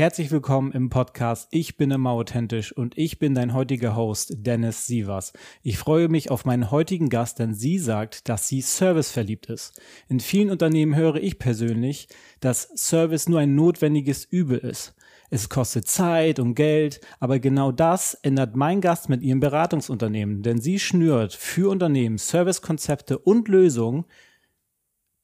Herzlich willkommen im Podcast Ich bin immer authentisch und ich bin dein heutiger Host Dennis Sievers. Ich freue mich auf meinen heutigen Gast, denn sie sagt, dass sie serviceverliebt ist. In vielen Unternehmen höre ich persönlich, dass Service nur ein notwendiges Übel ist. Es kostet Zeit und Geld, aber genau das ändert mein Gast mit ihrem Beratungsunternehmen, denn sie schnürt für Unternehmen Servicekonzepte und Lösungen,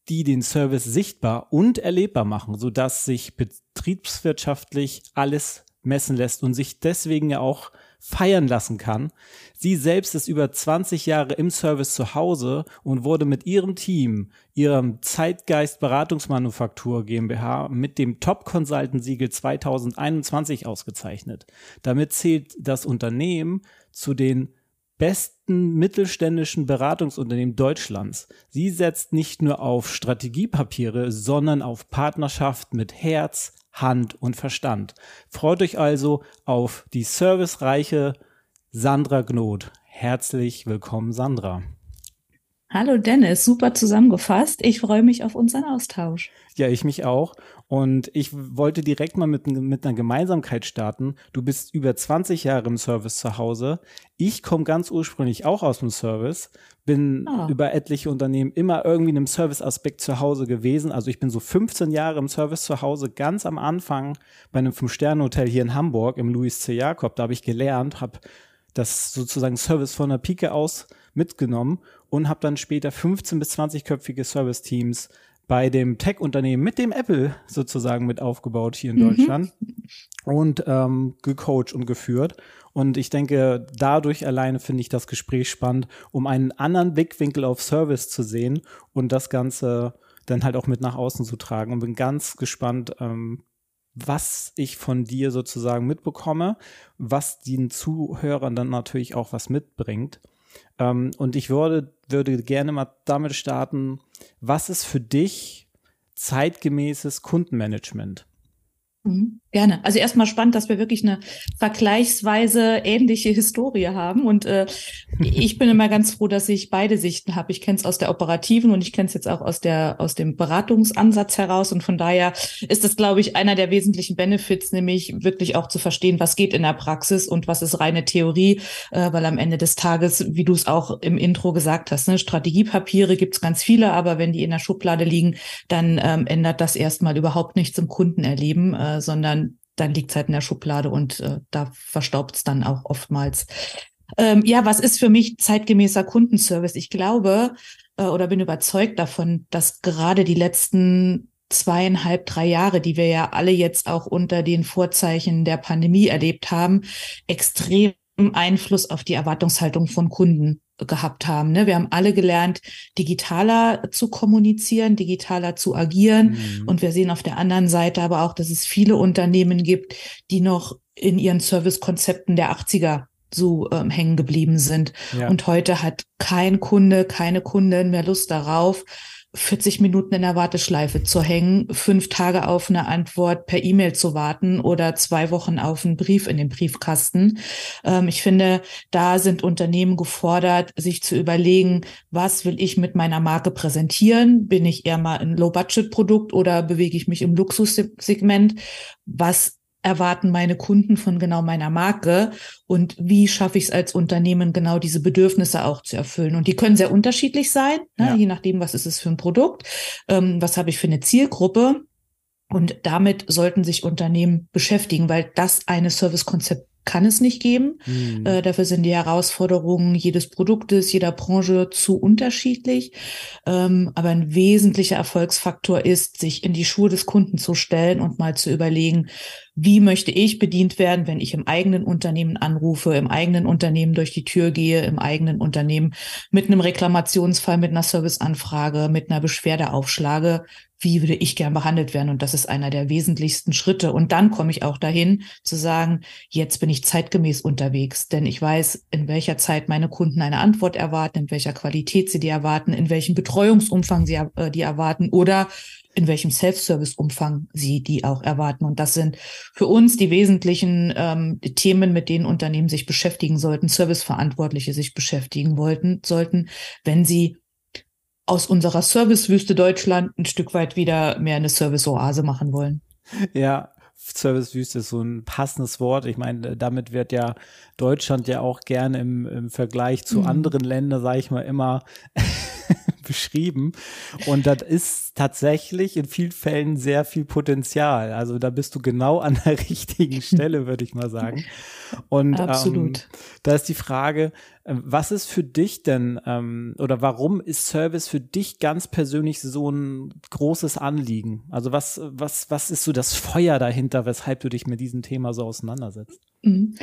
die den Service sichtbar und erlebbar machen, sodass sich betriebswirtschaftlich alles messen lässt und sich deswegen ja auch feiern lassen kann. Sie selbst ist über 20 Jahre im Service zu Hause und wurde mit ihrem Team, ihrem Zeitgeist Beratungsmanufaktur GmbH mit dem Top Consultant Siegel 2021 ausgezeichnet. Damit zählt das Unternehmen zu den besten mittelständischen Beratungsunternehmen Deutschlands. Sie setzt nicht nur auf Strategiepapiere, sondern auf Partnerschaft mit Herz, Hand und Verstand. Freut euch also auf die servicereiche Sandra Gnot. Herzlich willkommen, Sandra. Hallo Dennis, super zusammengefasst. Ich freue mich auf unseren Austausch. Ja, ich mich auch. Und ich wollte direkt mal mit, mit einer Gemeinsamkeit starten. Du bist über 20 Jahre im Service zu Hause. Ich komme ganz ursprünglich auch aus dem Service, bin oh. über etliche Unternehmen immer irgendwie in einem Service-Aspekt zu Hause gewesen. Also ich bin so 15 Jahre im Service zu Hause, ganz am Anfang bei einem Fünf-Sterne-Hotel hier in Hamburg im Louis C. Jakob. Da habe ich gelernt, habe das sozusagen Service von der Pike aus mitgenommen und habe dann später 15 bis 20-köpfige Service-Teams bei dem Tech-Unternehmen mit dem Apple sozusagen mit aufgebaut hier in mhm. Deutschland und ähm, gecoacht und geführt. Und ich denke, dadurch alleine finde ich das Gespräch spannend, um einen anderen Blickwinkel auf Service zu sehen und das Ganze dann halt auch mit nach außen zu tragen. Und bin ganz gespannt, ähm, was ich von dir sozusagen mitbekomme, was den Zuhörern dann natürlich auch was mitbringt. Ähm, und ich würde, würde gerne mal damit starten, was ist für dich zeitgemäßes Kundenmanagement? Mhm. Gerne. Also erstmal spannend, dass wir wirklich eine vergleichsweise ähnliche Historie haben. Und äh, ich bin immer ganz froh, dass ich beide Sichten habe. Ich kenne es aus der operativen und ich kenne es jetzt auch aus der aus dem Beratungsansatz heraus. Und von daher ist das, glaube ich, einer der wesentlichen Benefits, nämlich wirklich auch zu verstehen, was geht in der Praxis und was ist reine Theorie, äh, weil am Ende des Tages, wie du es auch im Intro gesagt hast, ne, Strategiepapiere gibt es ganz viele, aber wenn die in der Schublade liegen, dann ähm, ändert das erstmal überhaupt nichts im Kundenerleben, äh, sondern dann liegt es halt in der Schublade und äh, da verstaubt es dann auch oftmals. Ähm, ja, was ist für mich zeitgemäßer Kundenservice? Ich glaube äh, oder bin überzeugt davon, dass gerade die letzten zweieinhalb, drei Jahre, die wir ja alle jetzt auch unter den Vorzeichen der Pandemie erlebt haben, extrem Einfluss auf die Erwartungshaltung von Kunden gehabt haben. Ne? Wir haben alle gelernt, digitaler zu kommunizieren, digitaler zu agieren. Mhm. Und wir sehen auf der anderen Seite aber auch, dass es viele Unternehmen gibt, die noch in ihren Servicekonzepten der 80er so ähm, hängen geblieben sind. Ja. Und heute hat kein Kunde, keine Kundin mehr Lust darauf, 40 Minuten in der Warteschleife zu hängen, fünf Tage auf eine Antwort per E-Mail zu warten oder zwei Wochen auf einen Brief in den Briefkasten. Ähm, ich finde, da sind Unternehmen gefordert, sich zu überlegen, was will ich mit meiner Marke präsentieren? Bin ich eher mal ein Low-Budget-Produkt oder bewege ich mich im Luxussegment? Was erwarten meine Kunden von genau meiner Marke und wie schaffe ich es als Unternehmen genau diese Bedürfnisse auch zu erfüllen. Und die können sehr unterschiedlich sein, ne? ja. je nachdem, was ist es für ein Produkt, ähm, was habe ich für eine Zielgruppe. Und damit sollten sich Unternehmen beschäftigen, weil das eine Servicekonzept kann es nicht geben. Mhm. Äh, dafür sind die Herausforderungen jedes Produktes, jeder Branche zu unterschiedlich. Ähm, aber ein wesentlicher Erfolgsfaktor ist, sich in die Schuhe des Kunden zu stellen und mal zu überlegen, wie möchte ich bedient werden, wenn ich im eigenen Unternehmen anrufe, im eigenen Unternehmen durch die Tür gehe, im eigenen Unternehmen mit einem Reklamationsfall, mit einer Serviceanfrage, mit einer Beschwerde aufschlage. Wie würde ich gern behandelt werden? Und das ist einer der wesentlichsten Schritte. Und dann komme ich auch dahin zu sagen, jetzt bin ich zeitgemäß unterwegs, denn ich weiß, in welcher Zeit meine Kunden eine Antwort erwarten, in welcher Qualität sie die erwarten, in welchem Betreuungsumfang sie äh, die erwarten oder in welchem Self-Service-Umfang sie die auch erwarten. Und das sind für uns die wesentlichen ähm, Themen, mit denen Unternehmen sich beschäftigen sollten, Serviceverantwortliche sich beschäftigen wollten, sollten, wenn sie aus unserer Servicewüste Deutschland ein Stück weit wieder mehr eine Service-Oase machen wollen. Ja, Servicewüste ist so ein passendes Wort. Ich meine, damit wird ja Deutschland ja auch gerne im, im Vergleich zu mhm. anderen Ländern, sage ich mal, immer beschrieben. Und das ist tatsächlich in vielen Fällen sehr viel Potenzial. Also da bist du genau an der richtigen Stelle, würde ich mal sagen. Und Absolut. Ähm, da ist die Frage, ähm, was ist für dich denn ähm, oder warum ist Service für dich ganz persönlich so ein großes Anliegen? Also was, was, was ist so das Feuer dahinter, weshalb du dich mit diesem Thema so auseinandersetzt? Mhm.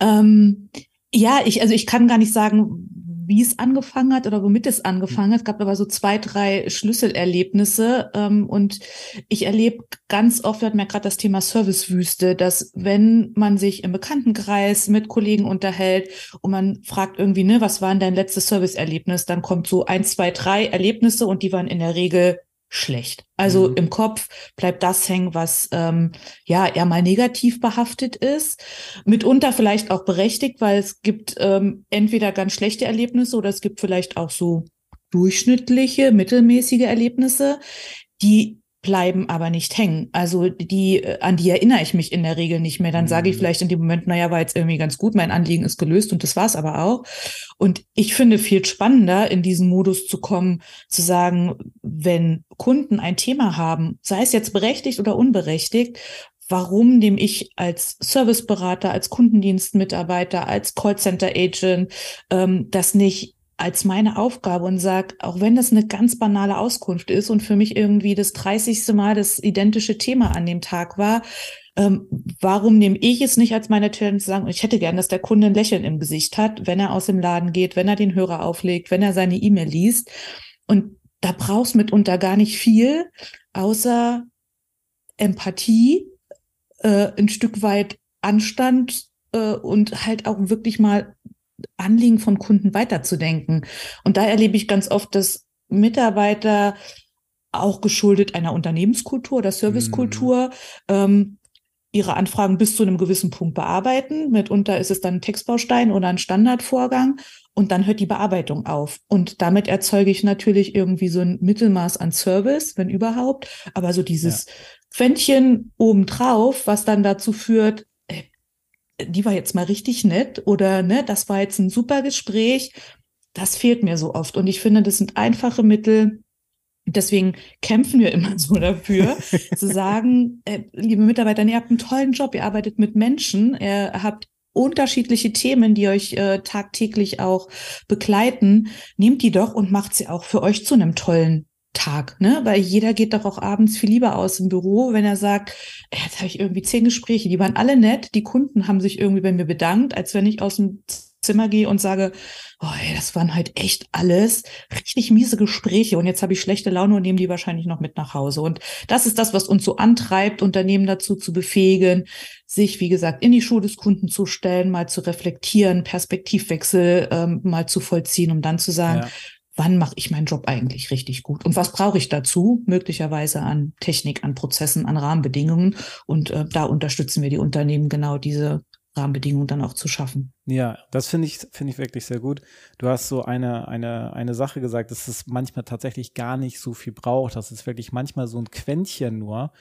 Ähm, ja, ich, also ich kann gar nicht sagen, wie es angefangen hat oder womit es angefangen hat. Es gab aber so zwei, drei Schlüsselerlebnisse. Ähm, und ich erlebe ganz oft, wir hatten ja gerade das Thema Servicewüste, dass wenn man sich im Bekanntenkreis mit Kollegen unterhält und man fragt irgendwie, ne, was war denn dein letztes Serviceerlebnis, dann kommt so ein, zwei, drei Erlebnisse und die waren in der Regel schlecht. Also mhm. im Kopf bleibt das hängen, was ähm, ja eher mal negativ behaftet ist. Mitunter vielleicht auch berechtigt, weil es gibt ähm, entweder ganz schlechte Erlebnisse oder es gibt vielleicht auch so durchschnittliche, mittelmäßige Erlebnisse, die bleiben aber nicht hängen. Also die, äh, an die erinnere ich mich in der Regel nicht mehr. Dann mhm. sage ich mhm. vielleicht in dem Moment, naja, war jetzt irgendwie ganz gut, mein Anliegen ist gelöst und das war's aber auch. Und ich finde viel spannender, in diesen Modus zu kommen, zu sagen, wenn Kunden ein Thema haben, sei es jetzt berechtigt oder unberechtigt, warum nehme ich als Serviceberater, als Kundendienstmitarbeiter, als Callcenter-Agent ähm, das nicht als meine Aufgabe und sag, auch wenn das eine ganz banale Auskunft ist und für mich irgendwie das 30. Mal das identische Thema an dem Tag war, ähm, warum nehme ich es nicht als meine Challenge zu sagen, ich hätte gern, dass der Kunde ein Lächeln im Gesicht hat, wenn er aus dem Laden geht, wenn er den Hörer auflegt, wenn er seine E-Mail liest. Und da brauchst mitunter gar nicht viel, außer Empathie, äh, ein Stück weit Anstand äh, und halt auch wirklich mal Anliegen von Kunden weiterzudenken. Und da erlebe ich ganz oft, dass Mitarbeiter auch geschuldet einer Unternehmenskultur oder Servicekultur mhm. ähm, ihre Anfragen bis zu einem gewissen Punkt bearbeiten. Mitunter ist es dann ein Textbaustein oder ein Standardvorgang und dann hört die Bearbeitung auf. Und damit erzeuge ich natürlich irgendwie so ein Mittelmaß an Service, wenn überhaupt. Aber so dieses ja. Quäntchen obendrauf, was dann dazu führt, die war jetzt mal richtig nett oder ne, das war jetzt ein super Gespräch. Das fehlt mir so oft. Und ich finde, das sind einfache Mittel. Deswegen kämpfen wir immer so dafür, zu sagen, äh, liebe Mitarbeiter, ihr habt einen tollen Job, ihr arbeitet mit Menschen, ihr habt unterschiedliche Themen, die euch äh, tagtäglich auch begleiten. Nehmt die doch und macht sie auch für euch zu einem tollen Tag, ne? Weil jeder geht doch auch abends viel lieber aus dem Büro, wenn er sagt, jetzt habe ich irgendwie zehn Gespräche, die waren alle nett, die Kunden haben sich irgendwie bei mir bedankt, als wenn ich aus dem Zimmer gehe und sage, oh, ey, das waren halt echt alles richtig miese Gespräche und jetzt habe ich schlechte Laune und nehme die wahrscheinlich noch mit nach Hause. Und das ist das, was uns so antreibt, Unternehmen dazu zu befähigen, sich, wie gesagt, in die Schuhe des Kunden zu stellen, mal zu reflektieren, Perspektivwechsel ähm, mal zu vollziehen, um dann zu sagen, ja wann mache ich meinen Job eigentlich richtig gut und was brauche ich dazu, möglicherweise an Technik, an Prozessen, an Rahmenbedingungen. Und äh, da unterstützen wir die Unternehmen genau diese Rahmenbedingungen dann auch zu schaffen. Ja, das finde ich, finde ich wirklich sehr gut. Du hast so eine, eine, eine Sache gesagt, dass es manchmal tatsächlich gar nicht so viel braucht. Das ist wirklich manchmal so ein Quäntchen nur.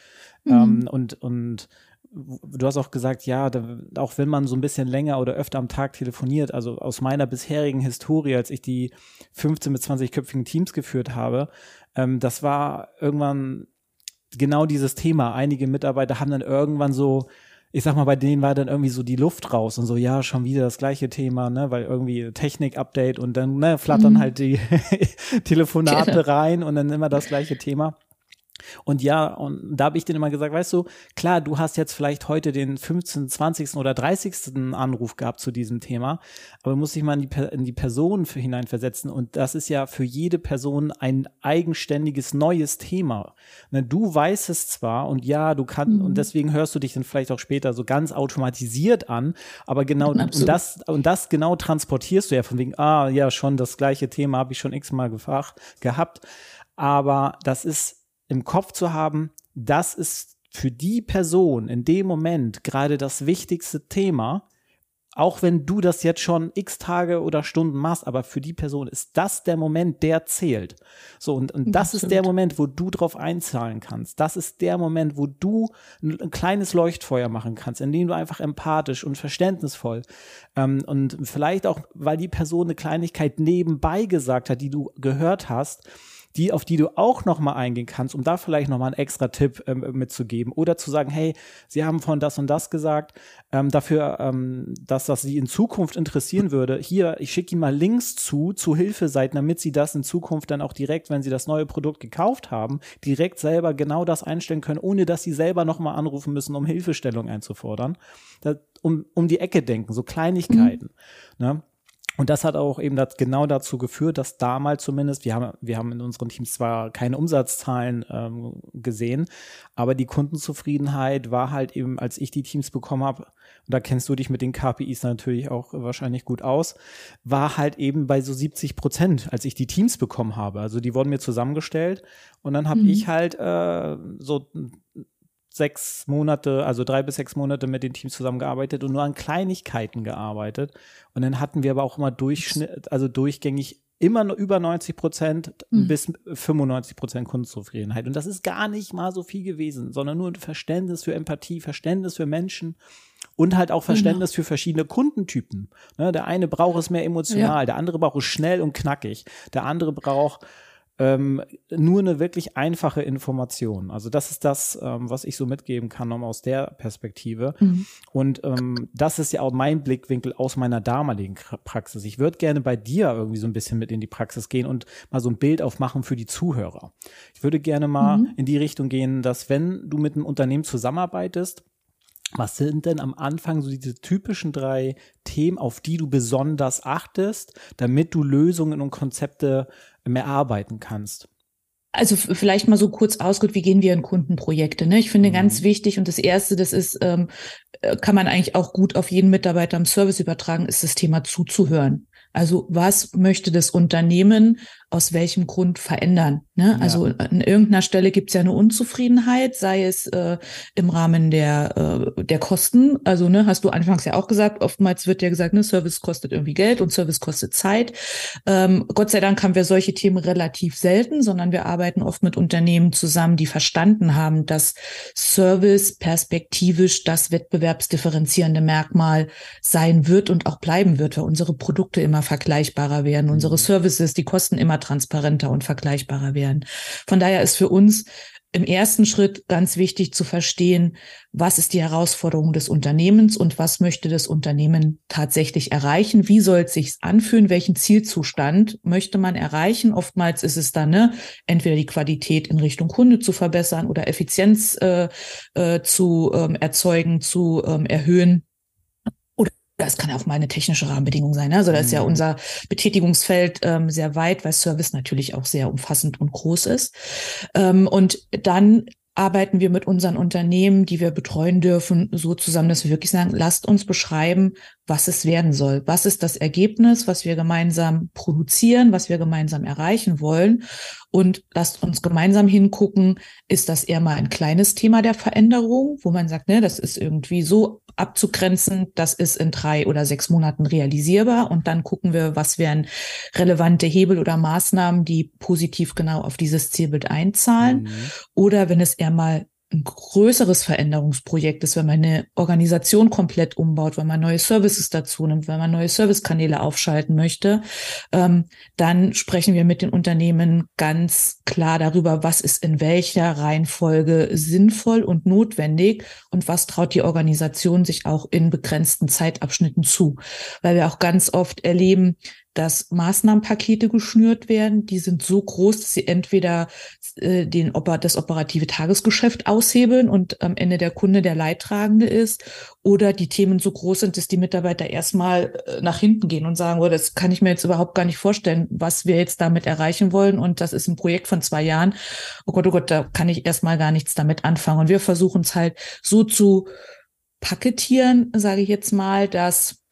Mhm. Ähm, und, und du hast auch gesagt, ja, da, auch wenn man so ein bisschen länger oder öfter am Tag telefoniert, also aus meiner bisherigen Historie, als ich die 15 bis 20-köpfigen Teams geführt habe, ähm, das war irgendwann genau dieses Thema. Einige Mitarbeiter haben dann irgendwann so, ich sag mal, bei denen war dann irgendwie so die Luft raus und so, ja, schon wieder das gleiche Thema, ne, weil irgendwie Technik-Update und dann, ne, flattern mhm. halt die Telefonate genau. rein und dann immer das gleiche Thema. Und ja, und da habe ich denen immer gesagt, weißt du, klar, du hast jetzt vielleicht heute den 15., 20. oder 30. Anruf gehabt zu diesem Thema, aber du musst dich mal in die, in die Person hineinversetzen und das ist ja für jede Person ein eigenständiges neues Thema. Ne, du weißt es zwar und ja, du kannst, mhm. und deswegen hörst du dich dann vielleicht auch später so ganz automatisiert an, aber genau, und das, und das genau transportierst du ja von wegen, ah, ja, schon das gleiche Thema habe ich schon x-mal gehabt, aber das ist im Kopf zu haben, das ist für die Person in dem Moment gerade das wichtigste Thema, auch wenn du das jetzt schon x Tage oder Stunden machst, aber für die Person ist das der Moment, der zählt. So, und, und das, das ist der Moment, wo du drauf einzahlen kannst. Das ist der Moment, wo du ein, ein kleines Leuchtfeuer machen kannst, indem du einfach empathisch und verständnisvoll ähm, und vielleicht auch, weil die Person eine Kleinigkeit nebenbei gesagt hat, die du gehört hast, die, auf die du auch nochmal eingehen kannst, um da vielleicht nochmal einen extra Tipp ähm, mitzugeben oder zu sagen, hey, Sie haben von das und das gesagt, ähm, dafür, ähm, dass das Sie in Zukunft interessieren würde. Hier, ich schicke Ihnen mal Links zu, zu Hilfeseiten, damit Sie das in Zukunft dann auch direkt, wenn Sie das neue Produkt gekauft haben, direkt selber genau das einstellen können, ohne dass Sie selber nochmal anrufen müssen, um Hilfestellung einzufordern. Das, um, um die Ecke denken, so Kleinigkeiten. Mhm. Ne? Und das hat auch eben das, genau dazu geführt, dass damals zumindest, wir haben, wir haben in unseren Teams zwar keine Umsatzzahlen ähm, gesehen, aber die Kundenzufriedenheit war halt eben, als ich die Teams bekommen habe, und da kennst du dich mit den KPIs natürlich auch wahrscheinlich gut aus, war halt eben bei so 70 Prozent, als ich die Teams bekommen habe. Also die wurden mir zusammengestellt und dann habe mhm. ich halt äh, so sechs Monate, also drei bis sechs Monate mit den Teams zusammengearbeitet und nur an Kleinigkeiten gearbeitet. Und dann hatten wir aber auch immer Durchschnitt, also durchgängig immer über 90 Prozent mhm. bis 95 Prozent Kundenzufriedenheit. Und das ist gar nicht mal so viel gewesen, sondern nur Verständnis für Empathie, Verständnis für Menschen und halt auch Verständnis genau. für verschiedene Kundentypen. Ne, der eine braucht es mehr emotional, ja. der andere braucht es schnell und knackig, der andere braucht ähm, nur eine wirklich einfache Information. Also das ist das, ähm, was ich so mitgeben kann, um aus der Perspektive. Mhm. Und ähm, das ist ja auch mein Blickwinkel aus meiner damaligen Praxis. Ich würde gerne bei dir irgendwie so ein bisschen mit in die Praxis gehen und mal so ein Bild aufmachen für die Zuhörer. Ich würde gerne mal mhm. in die Richtung gehen, dass wenn du mit einem Unternehmen zusammenarbeitest, was sind denn am Anfang so diese typischen drei Themen, auf die du besonders achtest, damit du Lösungen und Konzepte mehr arbeiten kannst? Also vielleicht mal so kurz ausgeht, wie gehen wir in Kundenprojekte? Ne? Ich finde mhm. ganz wichtig und das Erste, das ist, ähm, äh, kann man eigentlich auch gut auf jeden Mitarbeiter im Service übertragen, ist das Thema zuzuhören. Also was möchte das Unternehmen aus welchem Grund verändern? Ne? Ja. Also an irgendeiner Stelle gibt es ja eine Unzufriedenheit, sei es äh, im Rahmen der, äh, der Kosten. Also ne, hast du anfangs ja auch gesagt, oftmals wird ja gesagt, ne, Service kostet irgendwie Geld und Service kostet Zeit. Ähm, Gott sei Dank haben wir solche Themen relativ selten, sondern wir arbeiten oft mit Unternehmen zusammen, die verstanden haben, dass Service perspektivisch das wettbewerbsdifferenzierende Merkmal sein wird und auch bleiben wird, weil unsere Produkte immer vergleichbarer werden, unsere mhm. Services, die Kosten immer transparenter und vergleichbarer werden. Von daher ist für uns im ersten Schritt ganz wichtig zu verstehen, was ist die Herausforderung des Unternehmens und was möchte das Unternehmen tatsächlich erreichen? Wie soll es sich anfühlen? Welchen Zielzustand möchte man erreichen? Oftmals ist es dann ne, entweder die Qualität in Richtung Kunde zu verbessern oder Effizienz äh, äh, zu ähm, erzeugen, zu ähm, erhöhen das kann auch mal eine technische Rahmenbedingung sein. Ne? Also da ist ja mhm. unser Betätigungsfeld ähm, sehr weit, weil Service natürlich auch sehr umfassend und groß ist. Ähm, und dann arbeiten wir mit unseren Unternehmen, die wir betreuen dürfen, so zusammen, dass wir wirklich sagen, lasst uns beschreiben, was es werden soll. Was ist das Ergebnis, was wir gemeinsam produzieren, was wir gemeinsam erreichen wollen? Und lasst uns gemeinsam hingucken, ist das eher mal ein kleines Thema der Veränderung, wo man sagt, ne, das ist irgendwie so abzugrenzen, das ist in drei oder sechs Monaten realisierbar. Und dann gucken wir, was wären relevante Hebel oder Maßnahmen, die positiv genau auf dieses Zielbild einzahlen. Mhm. Oder wenn es eher mal ein größeres Veränderungsprojekt ist, wenn man eine Organisation komplett umbaut, wenn man neue Services dazu nimmt, wenn man neue Servicekanäle aufschalten möchte, ähm, dann sprechen wir mit den Unternehmen ganz klar darüber, was ist in welcher Reihenfolge sinnvoll und notwendig und was traut die Organisation sich auch in begrenzten Zeitabschnitten zu. Weil wir auch ganz oft erleben, dass Maßnahmenpakete geschnürt werden. Die sind so groß, dass sie entweder äh, den, das operative Tagesgeschäft aushebeln und am Ende der Kunde der Leidtragende ist oder die Themen so groß sind, dass die Mitarbeiter erstmal äh, nach hinten gehen und sagen, oh, das kann ich mir jetzt überhaupt gar nicht vorstellen, was wir jetzt damit erreichen wollen. Und das ist ein Projekt von zwei Jahren. Oh Gott, oh Gott, da kann ich erstmal gar nichts damit anfangen. Und wir versuchen es halt so zu paketieren, sage ich jetzt mal, dass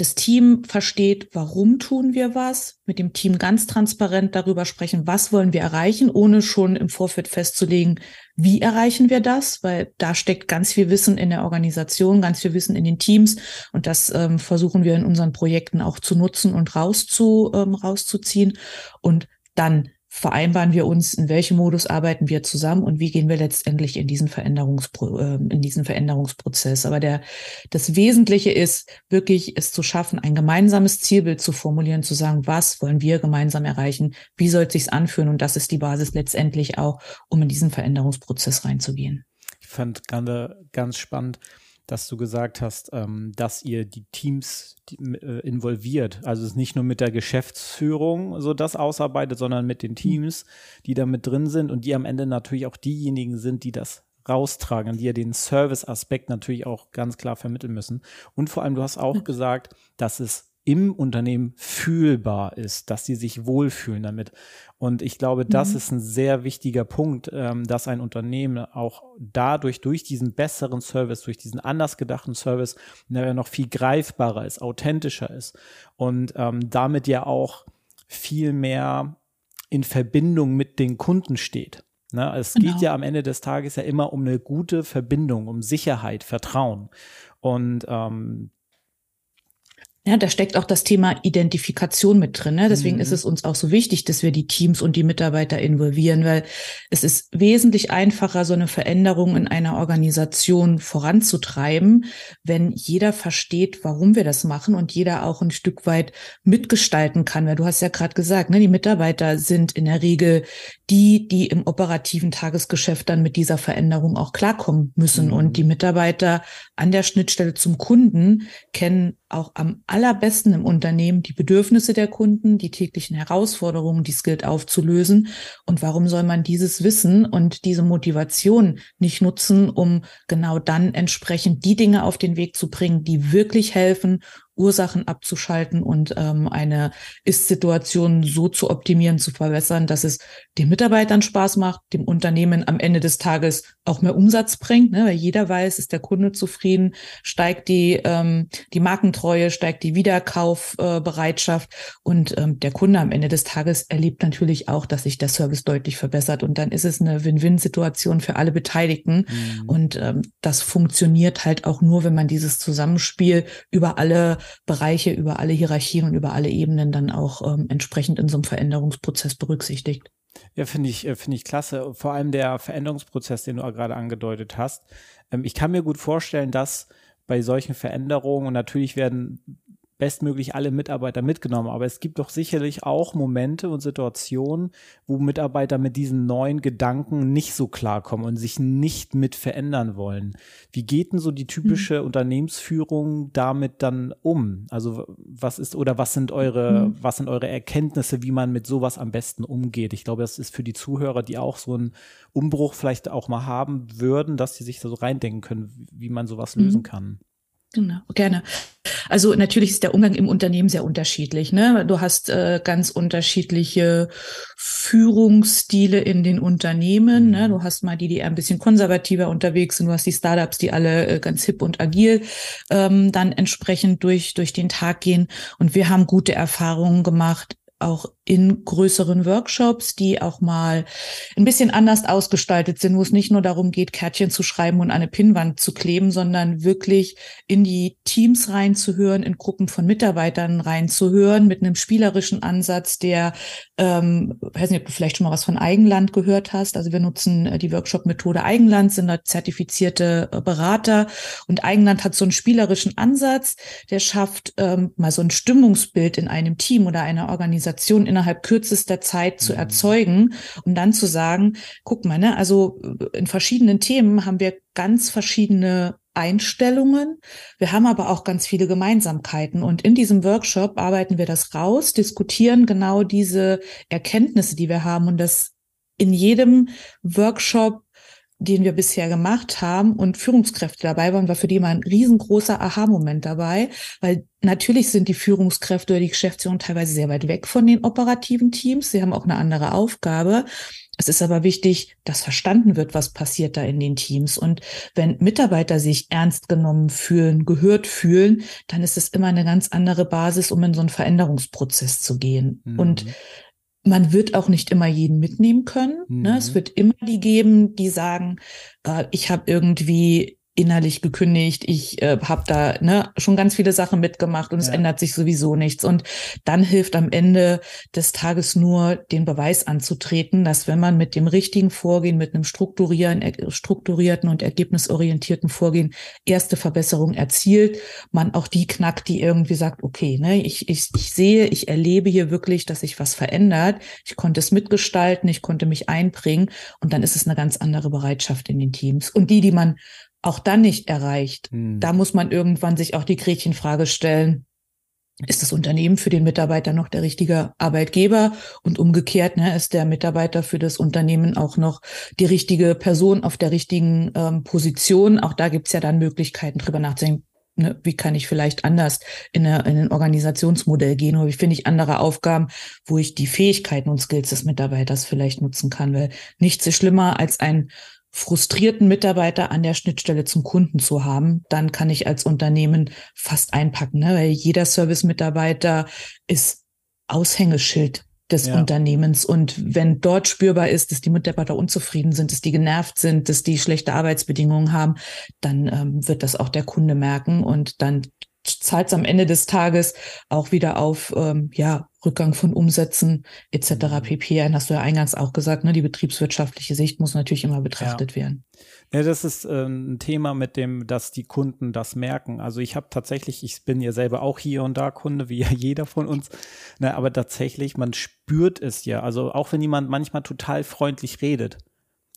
das Team versteht, warum tun wir was, mit dem Team ganz transparent darüber sprechen, was wollen wir erreichen, ohne schon im Vorfeld festzulegen, wie erreichen wir das, weil da steckt ganz viel Wissen in der Organisation, ganz viel Wissen in den Teams und das ähm, versuchen wir in unseren Projekten auch zu nutzen und rauszu, ähm, rauszuziehen. Und dann vereinbaren wir uns, in welchem Modus arbeiten wir zusammen und wie gehen wir letztendlich in diesen, Veränderungspro äh, in diesen Veränderungsprozess. Aber der, das Wesentliche ist wirklich, es zu schaffen, ein gemeinsames Zielbild zu formulieren, zu sagen, was wollen wir gemeinsam erreichen, wie soll es sich anfühlen und das ist die Basis letztendlich auch, um in diesen Veränderungsprozess reinzugehen. Ich fand gerade ganz spannend, dass du gesagt hast, ähm, dass ihr die Teams die, äh, involviert. Also es ist nicht nur mit der Geschäftsführung so das ausarbeitet, sondern mit den Teams, die da mit drin sind und die am Ende natürlich auch diejenigen sind, die das raustragen, die ja den Service-Aspekt natürlich auch ganz klar vermitteln müssen. Und vor allem, du hast auch gesagt, dass es im Unternehmen fühlbar ist, dass sie sich wohlfühlen damit. Und ich glaube, das mhm. ist ein sehr wichtiger Punkt, ähm, dass ein Unternehmen auch dadurch, durch diesen besseren Service, durch diesen anders gedachten Service, der noch viel greifbarer ist, authentischer ist und ähm, damit ja auch viel mehr in Verbindung mit den Kunden steht. Ne? Es genau. geht ja am Ende des Tages ja immer um eine gute Verbindung, um Sicherheit, Vertrauen. Und ähm, ja, da steckt auch das Thema Identifikation mit drin. Ne? Deswegen mhm. ist es uns auch so wichtig, dass wir die Teams und die Mitarbeiter involvieren, weil es ist wesentlich einfacher, so eine Veränderung in einer Organisation voranzutreiben, wenn jeder versteht, warum wir das machen und jeder auch ein Stück weit mitgestalten kann. Weil du hast ja gerade gesagt, ne, die Mitarbeiter sind in der Regel die, die im operativen Tagesgeschäft dann mit dieser Veränderung auch klarkommen müssen. Mhm. Und die Mitarbeiter an der Schnittstelle zum Kunden kennen auch am allerbesten im Unternehmen die Bedürfnisse der Kunden, die täglichen Herausforderungen, die es gilt aufzulösen. Und warum soll man dieses Wissen und diese Motivation nicht nutzen, um genau dann entsprechend die Dinge auf den Weg zu bringen, die wirklich helfen Ursachen abzuschalten und ähm, eine Ist-Situation so zu optimieren, zu verbessern, dass es den Mitarbeitern Spaß macht, dem Unternehmen am Ende des Tages auch mehr Umsatz bringt, ne? weil jeder weiß, ist der Kunde zufrieden, steigt die, ähm, die Markentreue, steigt die Wiederkaufbereitschaft äh, und ähm, der Kunde am Ende des Tages erlebt natürlich auch, dass sich der Service deutlich verbessert und dann ist es eine Win-Win-Situation für alle Beteiligten mhm. und ähm, das funktioniert halt auch nur, wenn man dieses Zusammenspiel über alle Bereiche, über alle Hierarchien und über alle Ebenen dann auch ähm, entsprechend in so einem Veränderungsprozess berücksichtigt. Ja, finde ich, äh, finde ich klasse. Vor allem der Veränderungsprozess, den du gerade angedeutet hast. Ähm, ich kann mir gut vorstellen, dass bei solchen Veränderungen und natürlich werden bestmöglich alle Mitarbeiter mitgenommen. Aber es gibt doch sicherlich auch Momente und Situationen, wo Mitarbeiter mit diesen neuen Gedanken nicht so klarkommen und sich nicht mit verändern wollen. Wie geht denn so die typische mhm. Unternehmensführung damit dann um? Also was ist oder was sind eure, mhm. was sind eure Erkenntnisse, wie man mit sowas am besten umgeht? Ich glaube, das ist für die Zuhörer, die auch so einen Umbruch vielleicht auch mal haben würden, dass sie sich da so reindenken können, wie man sowas mhm. lösen kann. Genau, gerne. Also natürlich ist der Umgang im Unternehmen sehr unterschiedlich. Ne? Du hast äh, ganz unterschiedliche Führungsstile in den Unternehmen. Ne? Mhm. Du hast mal die, die eher ein bisschen konservativer unterwegs sind. Du hast die Startups, die alle äh, ganz hip und agil ähm, dann entsprechend durch, durch den Tag gehen. Und wir haben gute Erfahrungen gemacht auch in größeren Workshops, die auch mal ein bisschen anders ausgestaltet sind, wo es nicht nur darum geht, Kärtchen zu schreiben und eine Pinnwand zu kleben, sondern wirklich in die Teams reinzuhören, in Gruppen von Mitarbeitern reinzuhören, mit einem spielerischen Ansatz, der, ähm, weiß nicht, ob du vielleicht schon mal was von Eigenland gehört hast. Also wir nutzen äh, die Workshop-Methode Eigenland, sind da zertifizierte äh, Berater und Eigenland hat so einen spielerischen Ansatz, der schafft ähm, mal so ein Stimmungsbild in einem Team oder einer Organisation in innerhalb kürzester Zeit zu mhm. erzeugen und dann zu sagen, guck mal, ne, also in verschiedenen Themen haben wir ganz verschiedene Einstellungen. Wir haben aber auch ganz viele Gemeinsamkeiten. Und in diesem Workshop arbeiten wir das raus, diskutieren genau diese Erkenntnisse, die wir haben. Und das in jedem Workshop den wir bisher gemacht haben und Führungskräfte dabei waren, war für die immer ein riesengroßer Aha-Moment dabei, weil natürlich sind die Führungskräfte oder die Geschäftsführung teilweise sehr weit weg von den operativen Teams. Sie haben auch eine andere Aufgabe. Es ist aber wichtig, dass verstanden wird, was passiert da in den Teams. Und wenn Mitarbeiter sich ernst genommen fühlen, gehört fühlen, dann ist es immer eine ganz andere Basis, um in so einen Veränderungsprozess zu gehen. Mhm. Und man wird auch nicht immer jeden mitnehmen können. Mhm. Ne? Es mhm. wird immer die geben, die sagen, äh, ich habe irgendwie innerlich gekündigt, ich äh, habe da ne, schon ganz viele Sachen mitgemacht und ja. es ändert sich sowieso nichts. Und dann hilft am Ende des Tages nur, den Beweis anzutreten, dass wenn man mit dem richtigen Vorgehen, mit einem strukturieren, strukturierten und ergebnisorientierten Vorgehen erste Verbesserungen erzielt, man auch die knackt, die irgendwie sagt, okay, ne, ich, ich, ich sehe, ich erlebe hier wirklich, dass sich was verändert. Ich konnte es mitgestalten, ich konnte mich einbringen und dann ist es eine ganz andere Bereitschaft in den Teams. Und die, die man auch dann nicht erreicht. Hm. Da muss man irgendwann sich auch die Gretchenfrage stellen. Ist das Unternehmen für den Mitarbeiter noch der richtige Arbeitgeber? Und umgekehrt, ne, ist der Mitarbeiter für das Unternehmen auch noch die richtige Person auf der richtigen ähm, Position? Auch da gibt's ja dann Möglichkeiten, drüber nachzudenken. Ne, wie kann ich vielleicht anders in, eine, in ein Organisationsmodell gehen oder wie finde ich andere Aufgaben, wo ich die Fähigkeiten und Skills des Mitarbeiters vielleicht nutzen kann, weil nichts ist schlimmer als ein frustrierten Mitarbeiter an der Schnittstelle zum Kunden zu haben, dann kann ich als Unternehmen fast einpacken, ne? weil jeder Service-Mitarbeiter ist Aushängeschild des ja. Unternehmens. Und wenn dort spürbar ist, dass die Mitarbeiter unzufrieden sind, dass die genervt sind, dass die schlechte Arbeitsbedingungen haben, dann ähm, wird das auch der Kunde merken und dann zahlt es am Ende des Tages auch wieder auf ähm, ja, Rückgang von Umsätzen etc. Mhm. pp. ein. Hast du ja eingangs auch gesagt, ne? die betriebswirtschaftliche Sicht muss natürlich immer betrachtet ja. werden. Ja, das ist äh, ein Thema mit dem, dass die Kunden das merken. Also ich habe tatsächlich, ich bin ja selber auch hier und da Kunde, wie ja jeder von uns, ne, aber tatsächlich, man spürt es ja. Also auch wenn jemand manchmal total freundlich redet,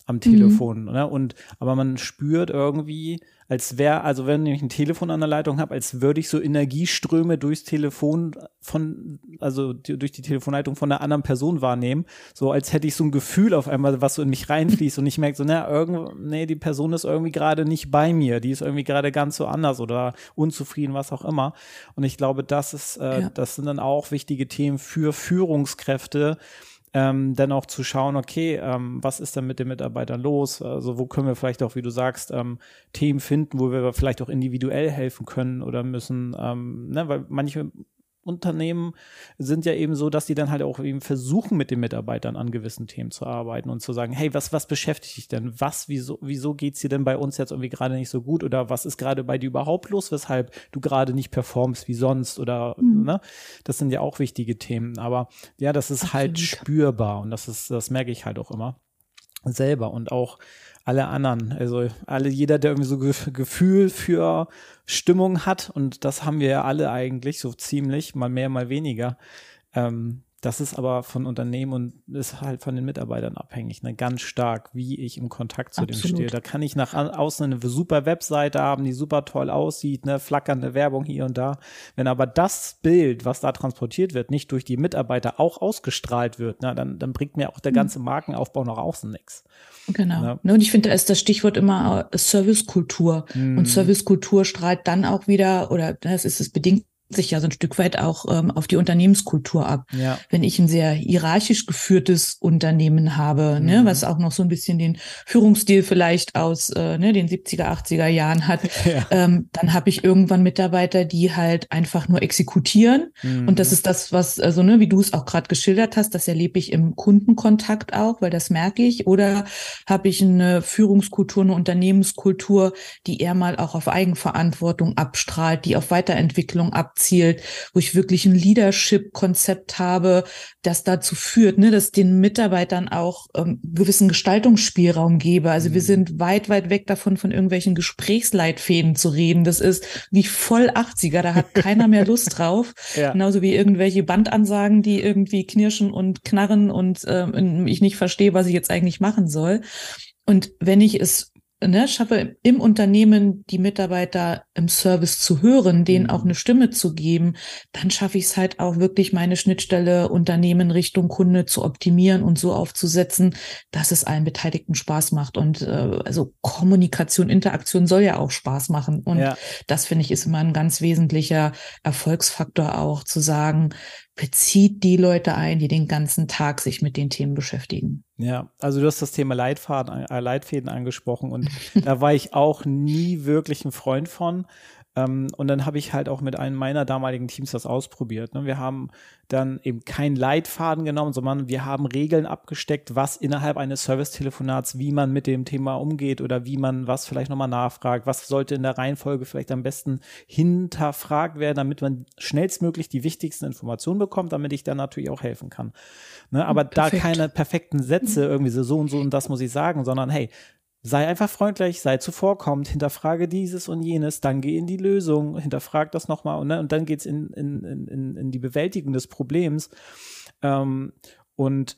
am Telefon. Mhm. Ne? Und aber man spürt irgendwie, als wäre, also wenn ich ein Telefon an der Leitung habe, als würde ich so Energieströme durchs Telefon von, also die, durch die Telefonleitung von einer anderen Person wahrnehmen. So als hätte ich so ein Gefühl auf einmal, was so in mich reinfließt und ich merke so, na, irgend, nee, die Person ist irgendwie gerade nicht bei mir, die ist irgendwie gerade ganz so anders oder unzufrieden, was auch immer. Und ich glaube, das ist, äh, ja. das sind dann auch wichtige Themen für Führungskräfte, ähm, dann auch zu schauen, okay, ähm, was ist denn mit den Mitarbeitern los? Also wo können wir vielleicht auch, wie du sagst, ähm, Themen finden, wo wir vielleicht auch individuell helfen können oder müssen, ähm, ne, weil manche Unternehmen sind ja eben so, dass die dann halt auch eben versuchen, mit den Mitarbeitern an gewissen Themen zu arbeiten und zu sagen, hey, was, was beschäftigt dich denn? Was, wieso, wieso geht's dir denn bei uns jetzt irgendwie gerade nicht so gut? Oder was ist gerade bei dir überhaupt los, weshalb du gerade nicht performst wie sonst? Oder, mhm. ne? Das sind ja auch wichtige Themen. Aber ja, das ist halt Absolut. halt spürbar und das ist, das merke ich halt auch immer selber und auch alle anderen. Also alle, jeder, der irgendwie so Gefühl für Stimmung hat, und das haben wir ja alle eigentlich so ziemlich, mal mehr, mal weniger. Ähm, das ist aber von Unternehmen und ist halt von den Mitarbeitern abhängig, ne? ganz stark, wie ich im Kontakt zu Absolut. dem stehe. Da kann ich nach außen eine super Webseite haben, die super toll aussieht, ne? flackernde Werbung hier und da. Wenn aber das Bild, was da transportiert wird, nicht durch die Mitarbeiter auch ausgestrahlt wird, ne? dann, dann bringt mir auch der hm. ganze Markenaufbau nach außen nichts. Genau. Ja. Ne, und ich finde, da ist das Stichwort immer äh, Servicekultur. Mhm. Und Servicekultur strahlt dann auch wieder, oder das ist es bedingt sich ja so ein Stück weit auch ähm, auf die Unternehmenskultur ab. Ja. Wenn ich ein sehr hierarchisch geführtes Unternehmen habe, ne, mhm. ne, was auch noch so ein bisschen den Führungsstil vielleicht aus äh, ne, den 70er, 80er Jahren hat, ja. ähm, dann habe ich irgendwann Mitarbeiter, die halt einfach nur exekutieren. Mhm. Und das ist das, was, also ne, wie du es auch gerade geschildert hast, das erlebe ich im Kundenkontakt auch, weil das merke ich. Oder habe ich eine Führungskultur, eine Unternehmenskultur, die eher mal auch auf Eigenverantwortung abstrahlt, die auf Weiterentwicklung abzielt abzielt, wo ich wirklich ein Leadership-Konzept habe, das dazu führt, ne, dass den Mitarbeitern auch ähm, gewissen Gestaltungsspielraum gebe. Also mhm. wir sind weit, weit weg davon, von irgendwelchen Gesprächsleitfäden zu reden. Das ist wie voll 80er, da hat keiner mehr Lust drauf. Ja. Genauso wie irgendwelche Bandansagen, die irgendwie knirschen und knarren und äh, ich nicht verstehe, was ich jetzt eigentlich machen soll. Und wenn ich es ne, schaffe im Unternehmen die Mitarbeiter im Service zu hören, denen auch mhm. eine Stimme zu geben, dann schaffe ich es halt auch wirklich meine Schnittstelle Unternehmen Richtung Kunde zu optimieren und so aufzusetzen, dass es allen Beteiligten Spaß macht. Und äh, also Kommunikation, Interaktion soll ja auch Spaß machen. Und ja. das finde ich ist immer ein ganz wesentlicher Erfolgsfaktor auch zu sagen, bezieht die Leute ein, die den ganzen Tag sich mit den Themen beschäftigen. Ja, also du hast das Thema Leitfaden, äh, Leitfäden angesprochen und da war ich auch nie wirklich ein Freund von. Ähm, und dann habe ich halt auch mit einem meiner damaligen Teams das ausprobiert. Ne? Wir haben dann eben keinen Leitfaden genommen, sondern wir haben Regeln abgesteckt, was innerhalb eines Service-Telefonats, wie man mit dem Thema umgeht oder wie man was vielleicht nochmal nachfragt, was sollte in der Reihenfolge vielleicht am besten hinterfragt werden, damit man schnellstmöglich die wichtigsten Informationen bekommt, damit ich dann natürlich auch helfen kann. Ne? Aber Perfekt. da keine perfekten Sätze irgendwie so, so und so und das muss ich sagen, sondern hey, Sei einfach freundlich, sei zuvorkommend, hinterfrage dieses und jenes, dann geh in die Lösung, hinterfrag das nochmal und, ne, und dann geht's in, in, in, in die Bewältigung des Problems. Ähm, und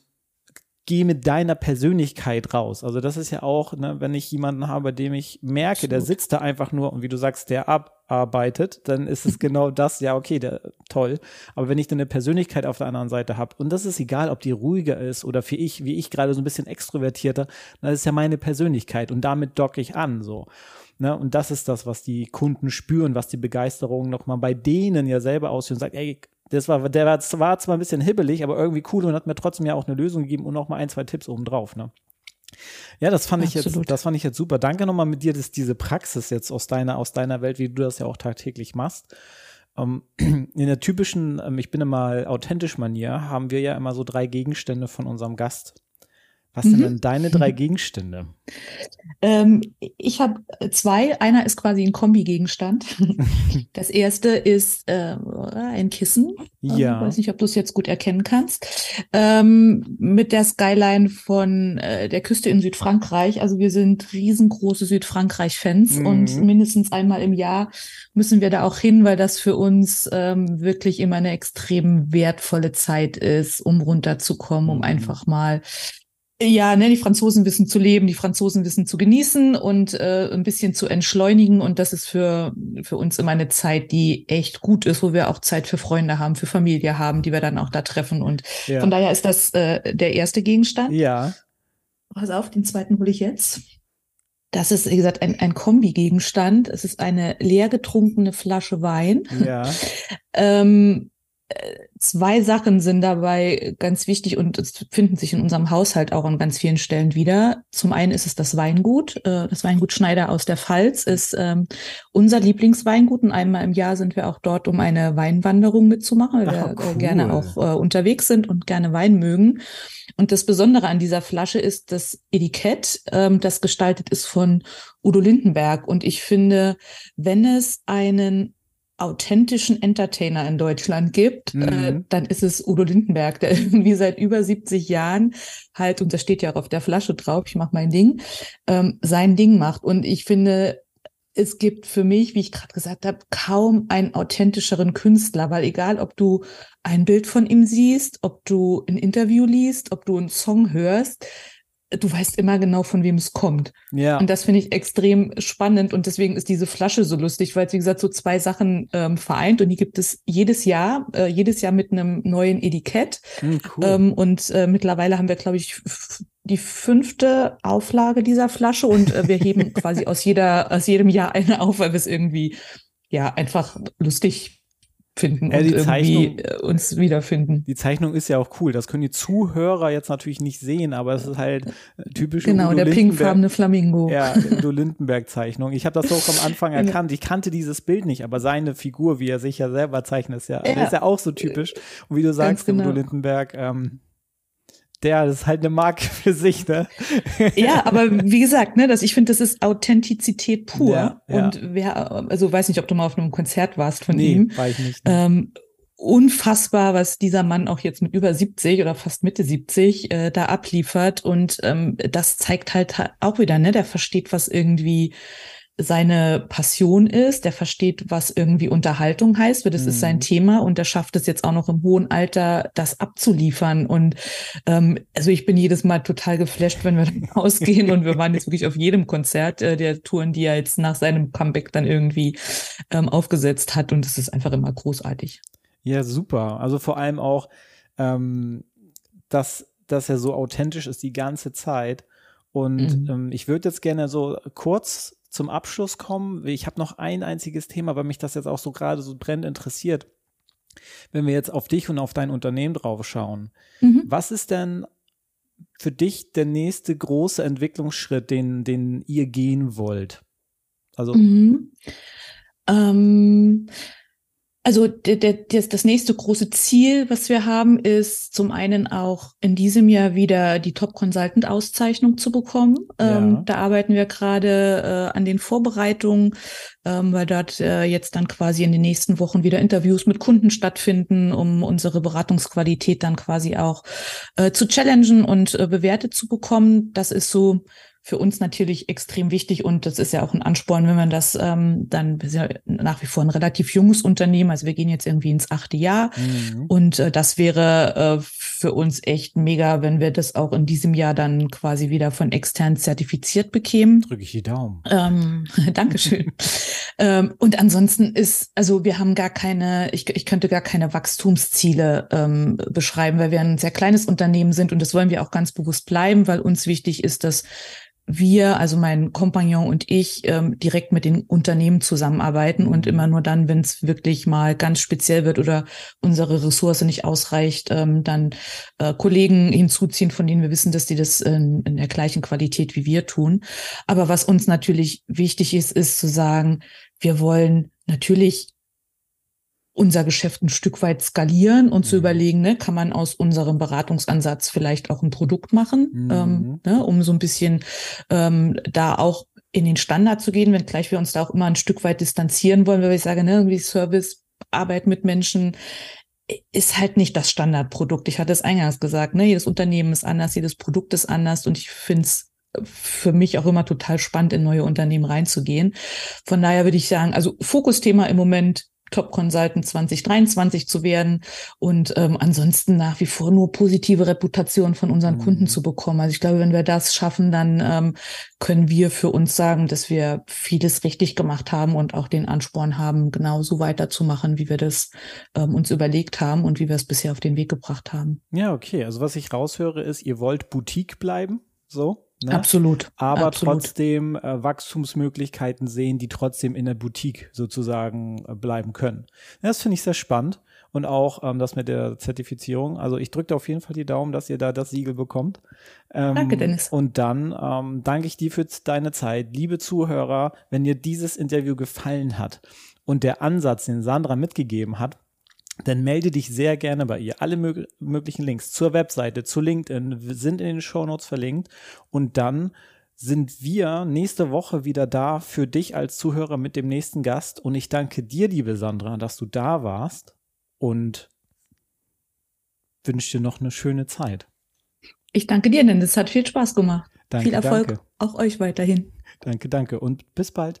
geh mit deiner Persönlichkeit raus. Also das ist ja auch, ne, wenn ich jemanden habe, dem ich merke, Absolut. der sitzt da einfach nur und wie du sagst, der abarbeitet, dann ist es genau das, ja, okay, der, toll. Aber wenn ich dann eine Persönlichkeit auf der anderen Seite habe, und das ist egal, ob die ruhiger ist oder für ich, wie ich gerade so ein bisschen extrovertierter, dann ist ja meine Persönlichkeit und damit docke ich an, so. Ne, und das ist das, was die Kunden spüren, was die Begeisterung nochmal bei denen ja selber aussieht und sagt, ey, das war, der war, war zwar ein bisschen hibbelig, aber irgendwie cool und hat mir trotzdem ja auch eine Lösung gegeben und noch mal ein, zwei Tipps obendrauf, ne? Ja, das fand Absolut. ich jetzt, das fand ich jetzt super. Danke nochmal mit dir, dass diese Praxis jetzt aus deiner, aus deiner Welt, wie du das ja auch tagtäglich machst. Ähm, in der typischen, ähm, ich bin immer authentisch Manier, haben wir ja immer so drei Gegenstände von unserem Gast. Was sind mhm. denn deine drei Gegenstände? Ähm, ich habe zwei. Einer ist quasi ein Kombi-Gegenstand. das erste ist äh, ein Kissen. Ja. Ich weiß nicht, ob du es jetzt gut erkennen kannst. Ähm, mit der Skyline von äh, der Küste in Südfrankreich. Also wir sind riesengroße Südfrankreich-Fans mhm. und mindestens einmal im Jahr müssen wir da auch hin, weil das für uns ähm, wirklich immer eine extrem wertvolle Zeit ist, um runterzukommen, um mhm. einfach mal ja, ne, die Franzosen wissen zu leben, die Franzosen wissen zu genießen und äh, ein bisschen zu entschleunigen. Und das ist für, für uns immer eine Zeit, die echt gut ist, wo wir auch Zeit für Freunde haben, für Familie haben, die wir dann auch da treffen. Und ja. von daher ist das äh, der erste Gegenstand. Ja. Pass auf, den zweiten hole ich jetzt. Das ist, wie gesagt, ein, ein Kombi-Gegenstand. Es ist eine leer getrunkene Flasche Wein. Ja. ähm, zwei Sachen sind dabei ganz wichtig und es finden sich in unserem Haushalt auch an ganz vielen Stellen wieder. Zum einen ist es das Weingut. Äh, das Weingut Schneider aus der Pfalz ist ähm, unser Lieblingsweingut und einmal im Jahr sind wir auch dort, um eine Weinwanderung mitzumachen, weil wir cool. gerne auch äh, unterwegs sind und gerne Wein mögen. Und das Besondere an dieser Flasche ist das Etikett, ähm, das gestaltet ist von Udo Lindenberg. Und ich finde, wenn es einen authentischen Entertainer in Deutschland gibt, äh, mhm. äh, dann ist es Udo Lindenberg, der irgendwie seit über 70 Jahren halt, und das steht ja auch auf der Flasche drauf, ich mache mein Ding, ähm, sein Ding macht. Und ich finde, es gibt für mich, wie ich gerade gesagt habe, kaum einen authentischeren Künstler, weil egal, ob du ein Bild von ihm siehst, ob du ein Interview liest, ob du einen Song hörst, du weißt immer genau, von wem es kommt. Ja. Und das finde ich extrem spannend und deswegen ist diese Flasche so lustig, weil es, wie gesagt, so zwei Sachen ähm, vereint und die gibt es jedes Jahr, äh, jedes Jahr mit einem neuen Etikett. Mhm, cool. ähm, und äh, mittlerweile haben wir, glaube ich, die fünfte Auflage dieser Flasche und äh, wir heben quasi aus jeder, aus jedem Jahr eine auf, weil wir es irgendwie ja einfach lustig finden ja, und irgendwie Zeichnung, äh, uns wiederfinden. Die Zeichnung ist ja auch cool. Das können die Zuhörer jetzt natürlich nicht sehen, aber es ist halt äh, typisch. Genau, Udo der pinkfarbene Flamingo. Ja, Udo Lindenberg-Zeichnung. Ich habe das auch am Anfang erkannt. Ich kannte dieses Bild nicht, aber seine Figur, wie er sich ja selber zeichnet, ist ja, ja. ist ja auch so typisch. Und wie du sagst, genau. Udo Lindenberg, ähm, der, das ist halt eine Marke für sich, ne? Ja, aber wie gesagt, ne, das, ich finde, das ist Authentizität pur. Ja, ja. Und wer, also weiß nicht, ob du mal auf einem Konzert warst von nee, ihm. War ich nicht. Ähm, unfassbar, was dieser Mann auch jetzt mit über 70 oder fast Mitte 70 äh, da abliefert. Und ähm, das zeigt halt auch wieder, ne, der versteht, was irgendwie seine Passion ist, der versteht, was irgendwie Unterhaltung heißt, weil das mhm. ist sein mhm. Thema und der schafft es jetzt auch noch im hohen Alter, das abzuliefern. Und ähm, also ich bin jedes Mal total geflasht, wenn wir dann ausgehen und wir waren jetzt wirklich auf jedem Konzert äh, der Touren, die er jetzt nach seinem Comeback dann irgendwie ähm, aufgesetzt hat und es ist einfach immer großartig. Ja, super. Also vor allem auch, ähm, dass, dass er so authentisch ist die ganze Zeit. Und mhm. ähm, ich würde jetzt gerne so kurz zum Abschluss kommen. Ich habe noch ein einziges Thema, weil mich das jetzt auch so gerade so brennend interessiert. Wenn wir jetzt auf dich und auf dein Unternehmen drauf schauen, mhm. was ist denn für dich der nächste große Entwicklungsschritt, den, den ihr gehen wollt? Also. Mhm. Ähm, also der, der, das nächste große Ziel, was wir haben, ist zum einen auch in diesem Jahr wieder die Top Consultant Auszeichnung zu bekommen. Ja. Ähm, da arbeiten wir gerade äh, an den Vorbereitungen, ähm, weil dort äh, jetzt dann quasi in den nächsten Wochen wieder Interviews mit Kunden stattfinden, um unsere Beratungsqualität dann quasi auch äh, zu challengen und äh, bewertet zu bekommen. Das ist so für uns natürlich extrem wichtig und das ist ja auch ein Ansporn, wenn man das ähm, dann, wir sind ja nach wie vor ein relativ junges Unternehmen, also wir gehen jetzt irgendwie ins achte Jahr mhm. und äh, das wäre äh, für uns echt mega, wenn wir das auch in diesem Jahr dann quasi wieder von extern zertifiziert bekämen. Drücke ich die Daumen. Ähm, Dankeschön. ähm, und ansonsten ist, also wir haben gar keine, ich, ich könnte gar keine Wachstumsziele ähm, beschreiben, weil wir ein sehr kleines Unternehmen sind und das wollen wir auch ganz bewusst bleiben, weil uns wichtig ist, dass wir, also mein Kompagnon und ich, ähm, direkt mit den Unternehmen zusammenarbeiten und mhm. immer nur dann, wenn es wirklich mal ganz speziell wird oder unsere Ressource nicht ausreicht, ähm, dann äh, Kollegen hinzuziehen, von denen wir wissen, dass die das in, in der gleichen Qualität wie wir tun. Aber was uns natürlich wichtig ist, ist zu sagen, wir wollen natürlich unser Geschäft ein Stück weit skalieren und mhm. zu überlegen, ne, kann man aus unserem Beratungsansatz vielleicht auch ein Produkt machen, mhm. ähm, ne, um so ein bisschen ähm, da auch in den Standard zu gehen, wenngleich wir uns da auch immer ein Stück weit distanzieren wollen, weil ich sage, ne, irgendwie Service, Arbeit mit Menschen ist halt nicht das Standardprodukt. Ich hatte es eingangs gesagt, ne, jedes Unternehmen ist anders, jedes Produkt ist anders und ich finde es für mich auch immer total spannend, in neue Unternehmen reinzugehen. Von daher würde ich sagen, also Fokusthema im Moment Top Consultant 2023 zu werden und ähm, ansonsten nach wie vor nur positive Reputation von unseren mhm. Kunden zu bekommen. Also ich glaube, wenn wir das schaffen, dann ähm, können wir für uns sagen, dass wir vieles richtig gemacht haben und auch den Ansporn haben, genauso weiterzumachen, wie wir das ähm, uns überlegt haben und wie wir es bisher auf den Weg gebracht haben. Ja, okay. Also was ich raushöre ist, ihr wollt Boutique bleiben, so? Ne? Absolut. Aber Absolut. trotzdem äh, Wachstumsmöglichkeiten sehen, die trotzdem in der Boutique sozusagen äh, bleiben können. Das finde ich sehr spannend. Und auch ähm, das mit der Zertifizierung. Also ich drücke auf jeden Fall die Daumen, dass ihr da das Siegel bekommt. Ähm, danke, Dennis. Und dann ähm, danke ich dir für deine Zeit. Liebe Zuhörer, wenn dir dieses Interview gefallen hat und der Ansatz, den Sandra mitgegeben hat, dann melde dich sehr gerne bei ihr. Alle mög möglichen Links zur Webseite, zu LinkedIn sind in den Shownotes verlinkt und dann sind wir nächste Woche wieder da für dich als Zuhörer mit dem nächsten Gast und ich danke dir, liebe Sandra, dass du da warst und wünsche dir noch eine schöne Zeit. Ich danke dir, denn es hat viel Spaß gemacht. Danke, viel Erfolg danke. auch euch weiterhin. Danke, danke und bis bald.